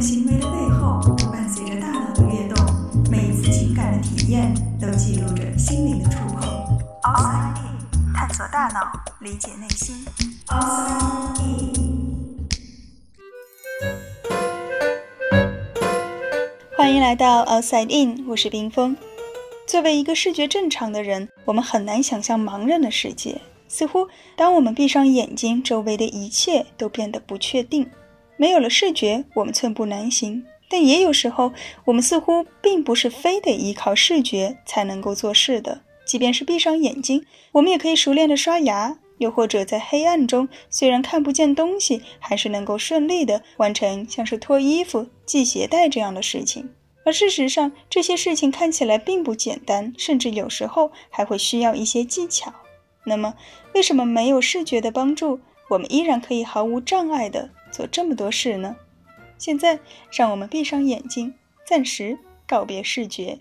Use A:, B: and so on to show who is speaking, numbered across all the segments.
A: 行为的背后，伴随着大脑的跃动，每一次情感的体验都记录着心灵的触碰。Outside In，探索大脑，理解内心。Outside In。
B: 欢迎来到 Outside In，我是冰峰。作为一个视觉正常的人，我们很难想象盲人的世界。似乎当我们闭上眼睛，周围的一切都变得不确定。没有了视觉，我们寸步难行。但也有时候，我们似乎并不是非得依靠视觉才能够做事的。即便是闭上眼睛，我们也可以熟练的刷牙，又或者在黑暗中，虽然看不见东西，还是能够顺利的完成像是脱衣服、系鞋带这样的事情。而事实上，这些事情看起来并不简单，甚至有时候还会需要一些技巧。那么，为什么没有视觉的帮助，我们依然可以毫无障碍的做这么多事呢？现在，让我们闭上眼睛，暂时告别视觉。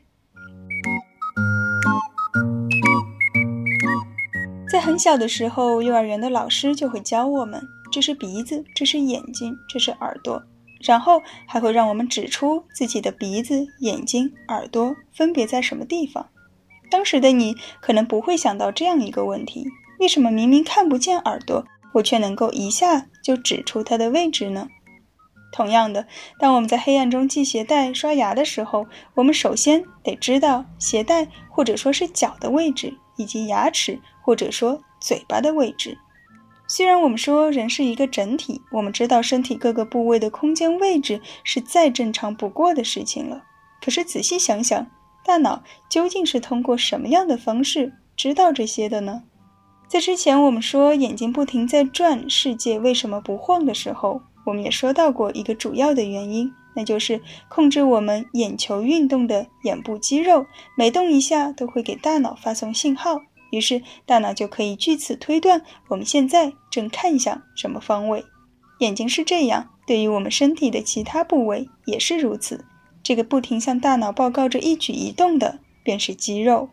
B: 在很小的时候，幼儿园的老师就会教我们：这是鼻子，这是眼睛，这是耳朵。然后还会让我们指出自己的鼻子、眼睛、耳朵分别在什么地方。当时的你可能不会想到这样一个问题：为什么明明看不见耳朵，我却能够一下就指出它的位置呢？同样的，当我们在黑暗中系鞋带、刷牙的时候，我们首先得知道鞋带或者说是脚的位置，以及牙齿或者说嘴巴的位置。虽然我们说人是一个整体，我们知道身体各个部位的空间位置是再正常不过的事情了，可是仔细想想，大脑究竟是通过什么样的方式知道这些的呢？在之前我们说眼睛不停在转，世界为什么不晃的时候，我们也说到过一个主要的原因，那就是控制我们眼球运动的眼部肌肉，每动一下都会给大脑发送信号。于是，大脑就可以据此推断我们现在正看向什么方位。眼睛是这样，对于我们身体的其他部位也是如此。这个不停向大脑报告着一举一动的，便是肌肉。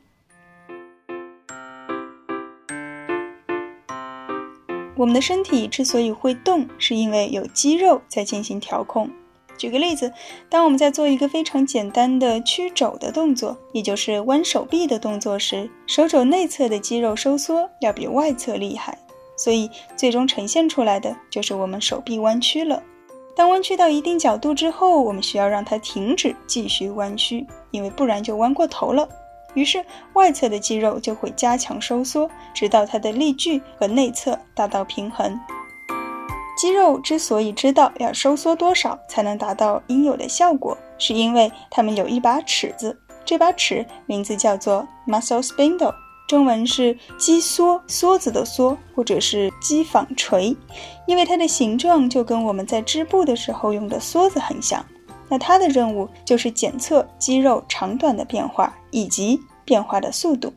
B: 我们的身体之所以会动，是因为有肌肉在进行调控。举个例子，当我们在做一个非常简单的屈肘的动作，也就是弯手臂的动作时，手肘内侧的肌肉收缩要比外侧厉害，所以最终呈现出来的就是我们手臂弯曲了。当弯曲到一定角度之后，我们需要让它停止继续弯曲，因为不然就弯过头了。于是外侧的肌肉就会加强收缩，直到它的力矩和内侧达到平衡。肌肉之所以知道要收缩多少才能达到应有的效果，是因为它们有一把尺子。这把尺名字叫做 muscle spindle，中文是肌梭，梭子的梭，或者是肌纺锤，因为它的形状就跟我们在织布的时候用的梭子很像。那它的任务就是检测肌肉长短的变化以及变化的速度。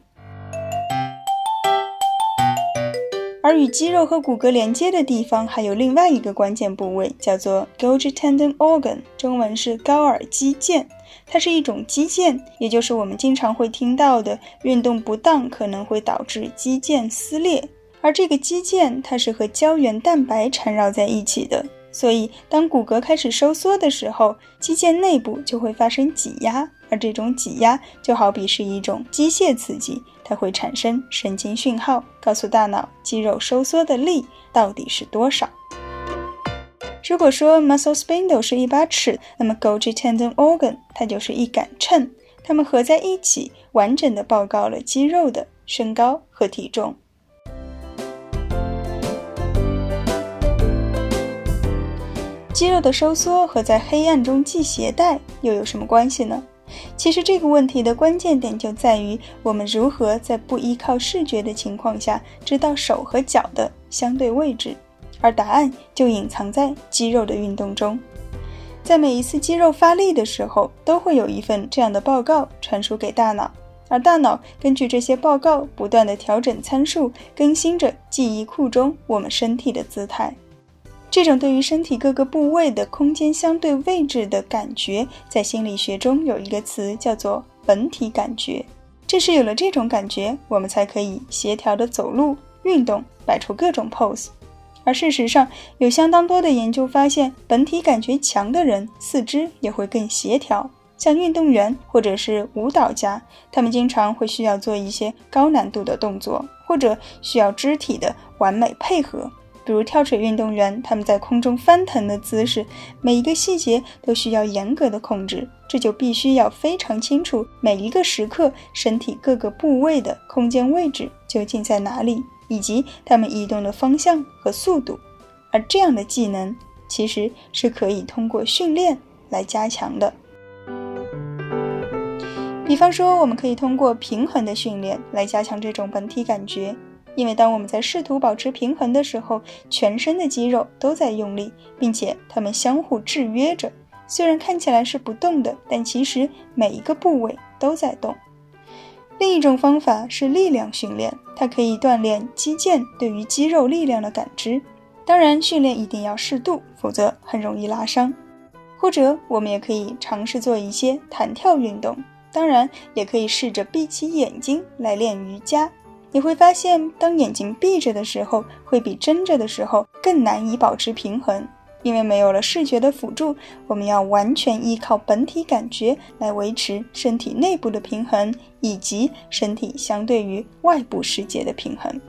B: 而与肌肉和骨骼连接的地方还有另外一个关键部位，叫做 Golgi tendon organ，中文是高尔基腱。它是一种肌腱，也就是我们经常会听到的运动不当可能会导致肌腱撕裂。而这个肌腱它是和胶原蛋白缠绕在一起的，所以当骨骼开始收缩的时候，肌腱内部就会发生挤压，而这种挤压就好比是一种机械刺激。它会产生神经讯号，告诉大脑肌肉收缩的力到底是多少。如果说 muscle spindle 是一把尺，那么 Golgi tendon organ 它就是一杆秤，它们合在一起，完整的报告了肌肉的身高和体重。肌肉的收缩和在黑暗中系鞋带又有什么关系呢？其实这个问题的关键点就在于我们如何在不依靠视觉的情况下知道手和脚的相对位置，而答案就隐藏在肌肉的运动中。在每一次肌肉发力的时候，都会有一份这样的报告传输给大脑，而大脑根据这些报告不断的调整参数，更新着记忆库中我们身体的姿态。这种对于身体各个部位的空间相对位置的感觉，在心理学中有一个词叫做本体感觉。正是有了这种感觉，我们才可以协调的走路、运动、摆出各种 pose。而事实上，有相当多的研究发现，本体感觉强的人四肢也会更协调。像运动员或者是舞蹈家，他们经常会需要做一些高难度的动作，或者需要肢体的完美配合。比如跳水运动员，他们在空中翻腾的姿势，每一个细节都需要严格的控制，这就必须要非常清楚每一个时刻身体各个部位的空间位置究竟在哪里，以及它们移动的方向和速度。而这样的技能其实是可以通过训练来加强的。比方说，我们可以通过平衡的训练来加强这种本体感觉。因为当我们在试图保持平衡的时候，全身的肌肉都在用力，并且它们相互制约着。虽然看起来是不动的，但其实每一个部位都在动。另一种方法是力量训练，它可以锻炼肌腱对于肌肉力量的感知。当然，训练一定要适度，否则很容易拉伤。或者，我们也可以尝试做一些弹跳运动。当然，也可以试着闭起眼睛来练瑜伽。你会发现，当眼睛闭着的时候，会比睁着的时候更难以保持平衡，因为没有了视觉的辅助，我们要完全依靠本体感觉来维持身体内部的平衡，以及身体相对于外部世界的平衡。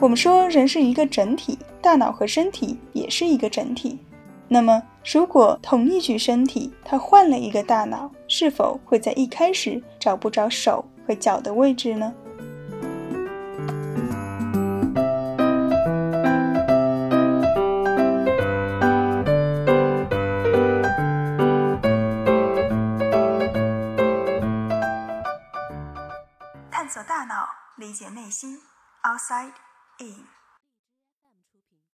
B: 我们说，人是一个整体，大脑和身体也是一个整体。那么，如果同一具身体它换了一个大脑，是否会在一开始找不着手？和脚的位置呢？
A: 探索大脑，理解内心，Outside In。